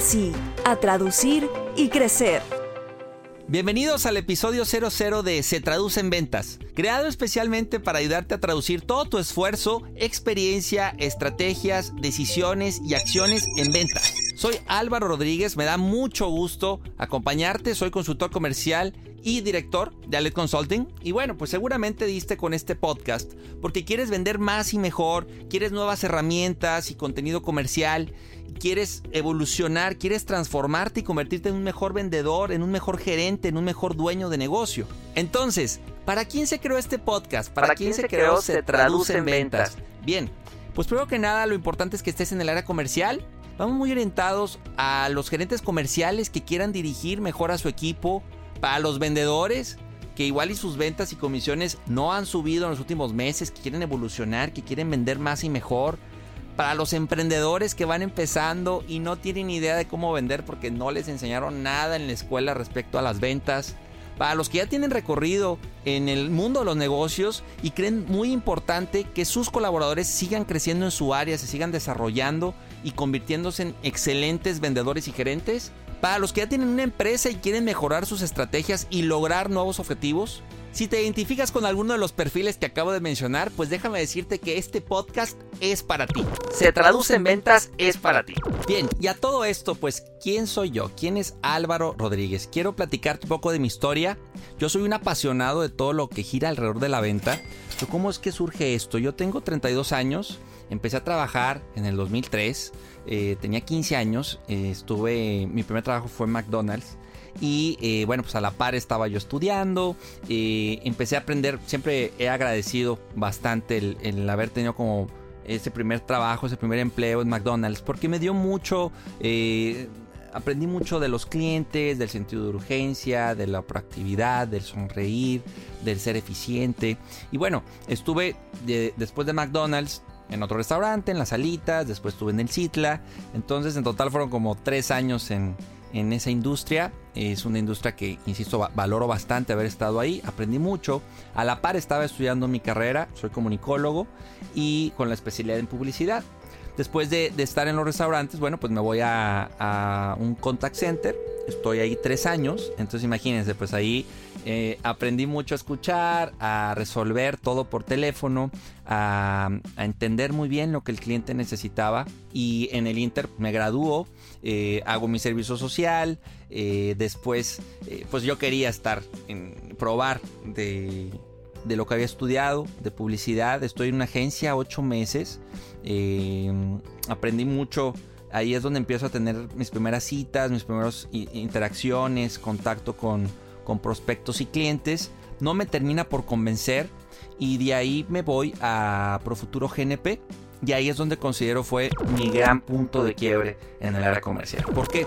sí, a traducir y crecer. Bienvenidos al episodio 00 de Se Traduce en Ventas, creado especialmente para ayudarte a traducir todo tu esfuerzo, experiencia, estrategias, decisiones y acciones en ventas. Soy Álvaro Rodríguez, me da mucho gusto acompañarte, soy consultor comercial y director de Alet Consulting. Y bueno, pues seguramente diste con este podcast porque quieres vender más y mejor, quieres nuevas herramientas y contenido comercial, quieres evolucionar, quieres transformarte y convertirte en un mejor vendedor, en un mejor gerente, en un mejor dueño de negocio. Entonces, ¿para quién se creó este podcast? ¿Para, quién, se creó? Se traduce en ventas. Bien, pues primero que nada lo importante es que estés en el área comercial. Vamos muy orientados a los gerentes comerciales que quieran dirigir mejor a su equipo, para los vendedores que igual y sus ventas y comisiones no han subido en los últimos meses, que quieren evolucionar, que quieren vender más y mejor. Para los emprendedores que van empezando y no tienen idea de cómo vender porque no les enseñaron nada en la escuela respecto a las ventas. Para los que ya tienen recorrido en el mundo de los negocios y creen muy importante que sus colaboradores sigan creciendo en su área, se sigan desarrollando y convirtiéndose en excelentes vendedores y gerentes. Para los que ya tienen una empresa y quieren mejorar sus estrategias y lograr nuevos objetivos, si te identificas con alguno de los perfiles que acabo de mencionar, pues déjame decirte que este podcast es para ti. Se traduce en ventas, es para ti. Bien, y a todo esto, pues, ¿quién soy yo? ¿Quién es Álvaro Rodríguez? Quiero platicarte un poco de mi historia. Yo soy un apasionado de todo lo que gira alrededor de la venta. ¿Cómo es que surge esto? Yo tengo 32 años, empecé a trabajar en el 2003. Eh, tenía 15 años, eh, estuve, mi primer trabajo fue en McDonald's y eh, bueno, pues a la par estaba yo estudiando, empecé a aprender, siempre he agradecido bastante el, haber tenido como ese primer trabajo, ese primer empleo en McDonald's, porque me dio mucho, aprendí mucho de los clientes, del sentido de urgencia, de la proactividad, del sonreír, del ser eficiente. Y bueno, estuve después de McDonald's, en otro restaurante, en las salitas, después estuve en el Citla. Entonces en total fueron como tres años en, esa industria. Es una industria que, insisto, valoro bastante haber estado ahí. Aprendí mucho. A la par estaba estudiando mi carrera, soy comunicólogo y con la especialidad en publicidad. Después de, estar en los restaurantes, bueno, pues me voy a, un contact center. Estoy ahí tres años. Entonces imagínense, pues ahí eh, aprendí mucho a escuchar, a resolver todo por teléfono, a, entender muy bien lo que el cliente necesitaba y en el Inter me graduó, eh, hago mi servicio social, eh, después pues yo quería estar en probar de, de, lo que había estudiado, de publicidad, estoy en una agencia ocho meses, aprendí mucho. Ahí es donde empiezo a tener mis primeras citas, mis primeras interacciones, contacto con, con prospectos y clientes, no me termina por convencer y de ahí me voy a Profuturo GNP y ahí es donde considero fue mi gran punto de quiebre en el área comercial. ¿Por qué?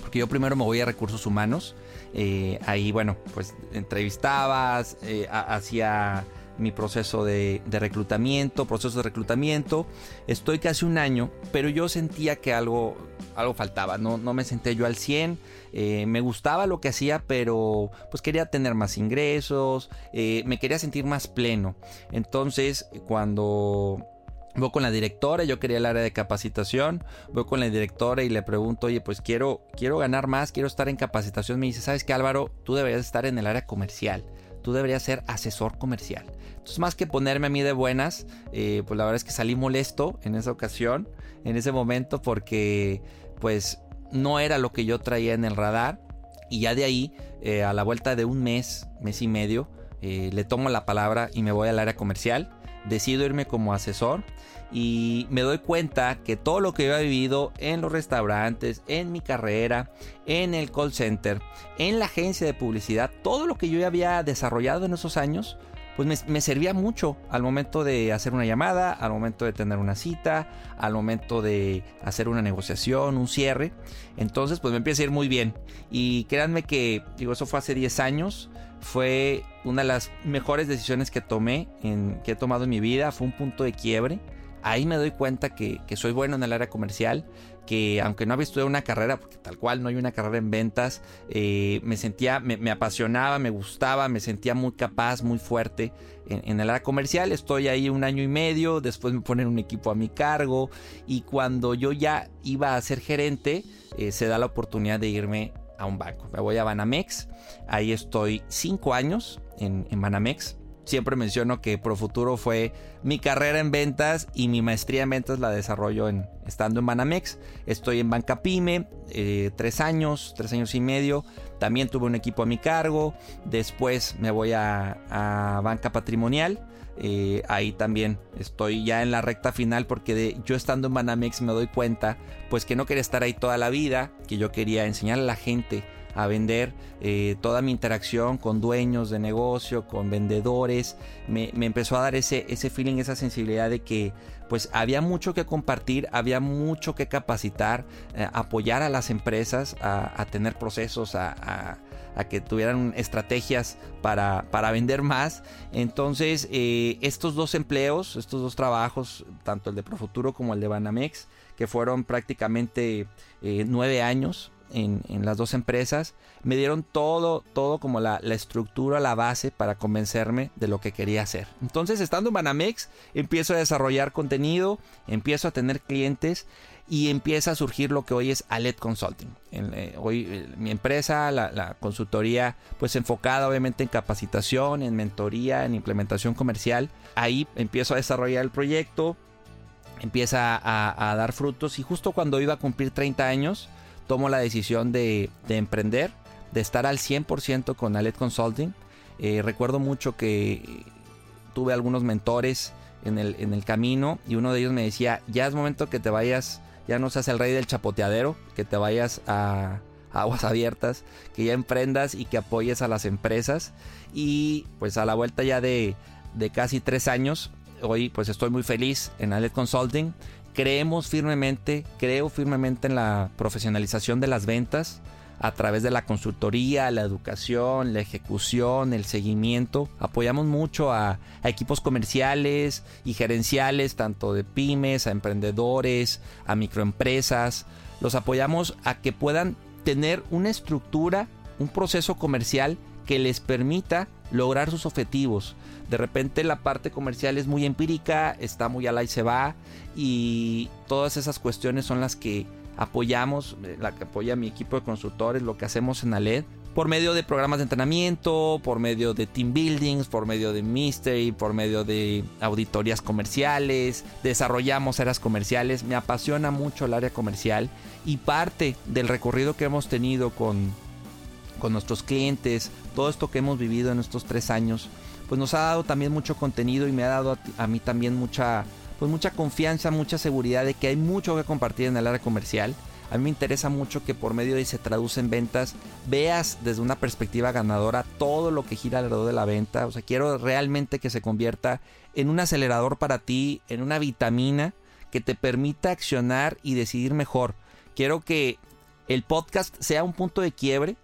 Porque yo primero me voy a recursos humanos, eh, ahí bueno, pues entrevistabas, eh, hacía mi proceso de, reclutamiento, proceso de reclutamiento. Estoy casi un año, pero yo sentía que algo, algo faltaba, no, no me senté yo al 100, eh, me gustaba lo que hacía, pero pues quería tener más ingresos, me quería sentir más pleno. Entonces, cuando Voy con la directora, yo quería el área de capacitación, voy con la directora y le pregunto, oye, pues quiero, quiero ganar más, quiero estar en capacitación. Me dice, ¿sabes qué Álvaro? Tú deberías estar en el área comercial tú deberías ser asesor comercial. Entonces, más que ponerme a mí de buenas, eh, pues la verdad es que salí molesto en esa ocasión, en ese momento, porque pues no era lo que yo traía en el radar. Y ya de ahí, eh, a la vuelta de un mes, mes y medio, eh, le tomo la palabra y me voy al área comercial. Decido irme como asesor y me doy cuenta que todo lo que yo he vivido en los restaurantes, en mi carrera, en el call center, en la agencia de publicidad, todo lo que yo había desarrollado en esos años, pues me, servía mucho al momento de hacer una llamada, al momento de tener una cita, al momento de hacer una negociación, un cierre. Entonces, pues me empieza a ir muy bien. Y créanme que, digo, eso fue hace 10 años. Fue una de las mejores decisiones que tomé, en, que he tomado en mi vida. Fue un punto de quiebre. Ahí me doy cuenta que, que soy bueno en el área comercial, que aunque no había estudiado una carrera, porque tal cual no hay una carrera en ventas, eh, me sentía, me, apasionaba, me gustaba, me sentía muy capaz, muy fuerte en, el área comercial. Estoy ahí un año y medio, después me ponen un equipo a mi cargo y cuando yo ya iba a ser gerente, eh, se da la oportunidad de irme a un banco. Me voy a Banamex, ahí estoy cinco años en, en Banamex siempre menciono que Profuturo fue mi carrera en ventas y mi maestría en ventas la desarrollo en, estando en Banamex. Estoy en Banca Pyme, eh, tres años, tres años y medio. También tuve un equipo a mi cargo. Después me voy a, Banca Patrimonial. Eh, ahí también estoy ya en la recta final porque yo estando en Banamex me doy cuenta pues que no quería estar ahí toda la vida, que yo quería enseñar a la gente a vender eh, toda mi interacción con dueños de negocio, con vendedores. Me, empezó a dar ese, ese feeling, esa sensibilidad de que pues había mucho que compartir, había mucho que capacitar, eh, apoyar a las empresas a, tener procesos, a, que tuvieran estrategias para, para vender más. Entonces, eh, estos dos empleos, estos dos trabajos, tanto el de Profuturo como el de Banamex, que fueron prácticamente nueve años, en, las dos empresas, me dieron todo, todo como la, estructura, la base para convencerme de lo que quería hacer. Entonces, estando en Banamex, empiezo a desarrollar contenido, empiezo a tener clientes y empieza a surgir lo que hoy es Alet Consulting. Eh, hoy eh, mi empresa, la, consultoría, pues enfocada obviamente en capacitación, en mentoría, en implementación comercial. Ahí empiezo a desarrollar el proyecto, empieza a, a dar frutos y justo cuando iba a cumplir 30 años, tomo la decisión de, emprender, de estar al 100% con Alet Consulting. Eh, recuerdo mucho que tuve algunos mentores en el, camino y uno de ellos me decía, ya es momento que te vayas, ya no seas el rey del chapoteadero, que te vayas a, aguas abiertas, que ya emprendas y que apoyes a las empresas. Y pues a la vuelta ya de, de casi tres años, hoy pues estoy muy feliz en Alet Consulting creemos firmemente, creo firmemente en la profesionalización de las ventas a través de la consultoría, la educación, la ejecución, el seguimiento. Apoyamos mucho a, equipos comerciales y gerenciales, tanto de pymes, a emprendedores, a microempresas. Los apoyamos a que puedan tener una estructura, un proceso comercial que les permita lograr sus objetivos. De repente la parte comercial es muy empírica, está muy al y se va y todas esas cuestiones son las que apoyamos, eh, la que apoya mi equipo de consultores, lo que hacemos en ALED por medio de programas de entrenamiento, por medio de team buildings, por medio de mystery, por medio de auditorías comerciales, desarrollamos áreas comerciales, me apasiona mucho el área comercial y parte del recorrido que hemos tenido con, con nuestros clientes, todo esto que hemos vivido en estos tres años, pues nos ha dado también mucho contenido y me ha dado a, mí también mucha, pues mucha confianza, mucha seguridad de que hay mucho que compartir en el área comercial. A mí me interesa mucho que por medio de se traduce en ventas, veas desde una perspectiva ganadora todo lo que gira alrededor de la venta. O sea, quiero realmente que se convierta en un acelerador para ti, en una vitamina que te permita accionar y decidir mejor. Quiero que el podcast sea un punto de quiebre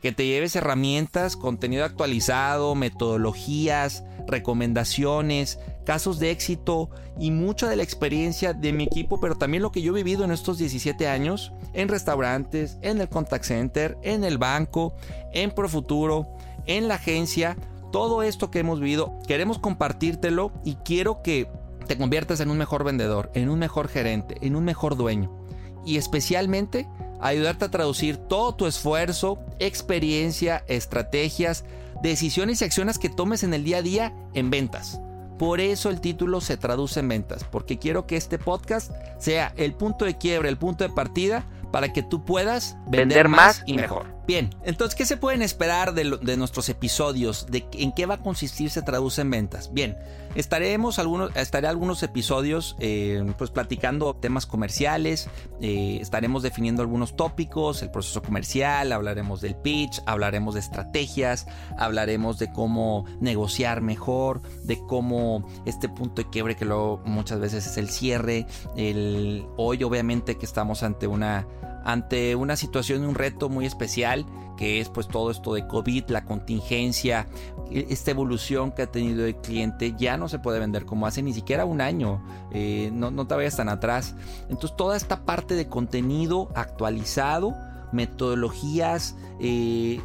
que te lleves herramientas, contenido actualizado, metodologías, recomendaciones, casos de éxito y mucha de la experiencia de mi equipo, pero también lo que yo he vivido en estos 17 años en restaurantes, en el contact center, en el banco, en Profuturo, en la agencia, todo esto que hemos vivido, queremos compartírtelo y quiero que te conviertas en un mejor vendedor, en un mejor gerente, en un mejor dueño. Y especialmente ayudarte a traducir todo tu esfuerzo, experiencia, estrategias, decisiones y acciones que tomes en el día a día en ventas. Por eso el título se traduce en ventas, porque quiero que este podcast sea el punto de quiebre, el punto de partida para que tú puedas vender, más y mejor. Bien, entonces, ¿qué se pueden esperar de, nuestros episodios? ¿De ¿En qué va a consistir se traduce en ventas? Bien, estaremos algunos, estaré algunos episodios eh, pues platicando temas comerciales, eh, estaremos definiendo algunos tópicos, el proceso comercial, hablaremos del pitch, hablaremos de estrategias, hablaremos de cómo negociar mejor, de cómo este punto de quiebre que luego muchas veces es el cierre, el hoy obviamente que estamos ante una ante una situación un reto muy especial que es pues todo esto de COVID, la contingencia, e, esta evolución que ha tenido el cliente ya no se puede vender como hace ni siquiera un año, eh, no, no te vayas tan atrás. Entonces toda esta parte de contenido actualizado, metodologías, eh,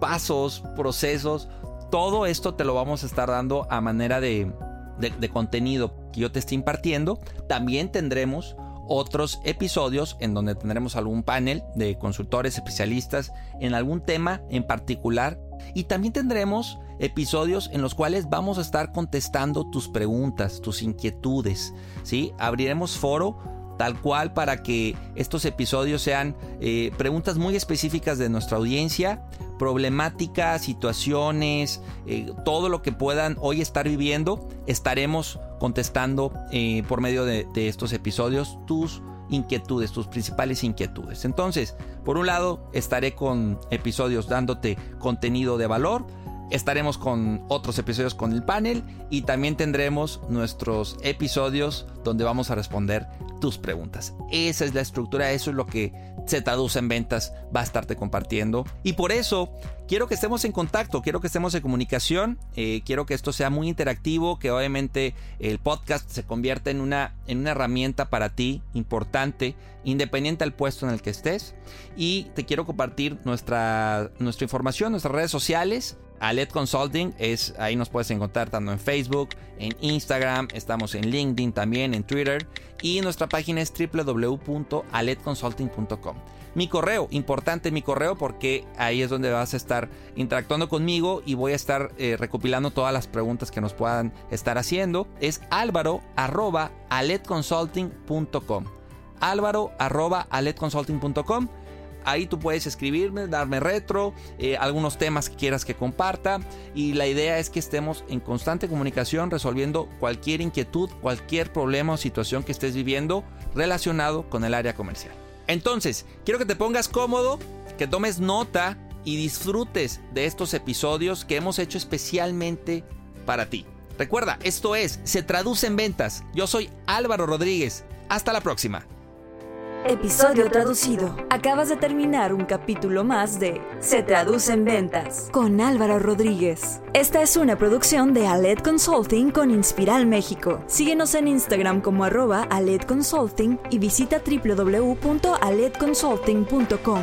pasos, procesos, todo esto te lo vamos a estar dando a manera de, de contenido que yo te esté impartiendo. También tendremos otros episodios en donde tendremos algún panel de consultores especialistas en algún tema en particular y también tendremos episodios en los cuales vamos a estar contestando tus preguntas, tus inquietudes, ¿sí? Abriremos foro tal cual para que estos episodios sean eh, preguntas muy específicas de nuestra audiencia, problemáticas, situaciones, eh, todo lo que puedan hoy estar viviendo, estaremos contestando eh, por medio de, de estos episodios tus inquietudes, tus principales inquietudes. Entonces, por un lado, estaré con episodios dándote contenido de valor, Estaremos con otros episodios con el panel y también tendremos nuestros episodios donde vamos a responder tus preguntas. Esa es la estructura, eso es lo que se traduce en ventas, va a estarte compartiendo. Y por eso quiero que estemos en contacto, quiero que estemos en comunicación, eh, quiero que esto sea muy interactivo, que obviamente el podcast se convierta en una, en una herramienta para ti importante, independiente al puesto en el que estés. Y te quiero compartir nuestra, nuestra información, nuestras redes sociales Alet Consulting es ahí nos puedes encontrar tanto en Facebook, en Instagram, estamos en LinkedIn también, en Twitter y nuestra página es www.aletconsulting.com. Mi correo, importante mi correo porque ahí es donde vas a estar interactuando conmigo y voy a estar eh, recopilando todas las preguntas que nos puedan estar haciendo. Es álvaro arroba Ahí tú puedes escribirme, darme retro, eh, algunos temas que quieras que comparta. Y la idea es que estemos en constante comunicación resolviendo cualquier inquietud, cualquier problema o situación que estés viviendo relacionado con el área comercial. Entonces, quiero que te pongas cómodo, que tomes nota y disfrutes de estos episodios que hemos hecho especialmente para ti. Recuerda, esto es Se Traduce en Ventas. Yo soy Álvaro Rodríguez. Hasta la próxima. Episodio traducido. Acabas de terminar un capítulo más de Se traduce en ventas con Álvaro Rodríguez. Esta es una producción de Aled Consulting con Inspiral México. Síguenos en Instagram como arroba Aled Consulting y visita www.aledconsulting.com.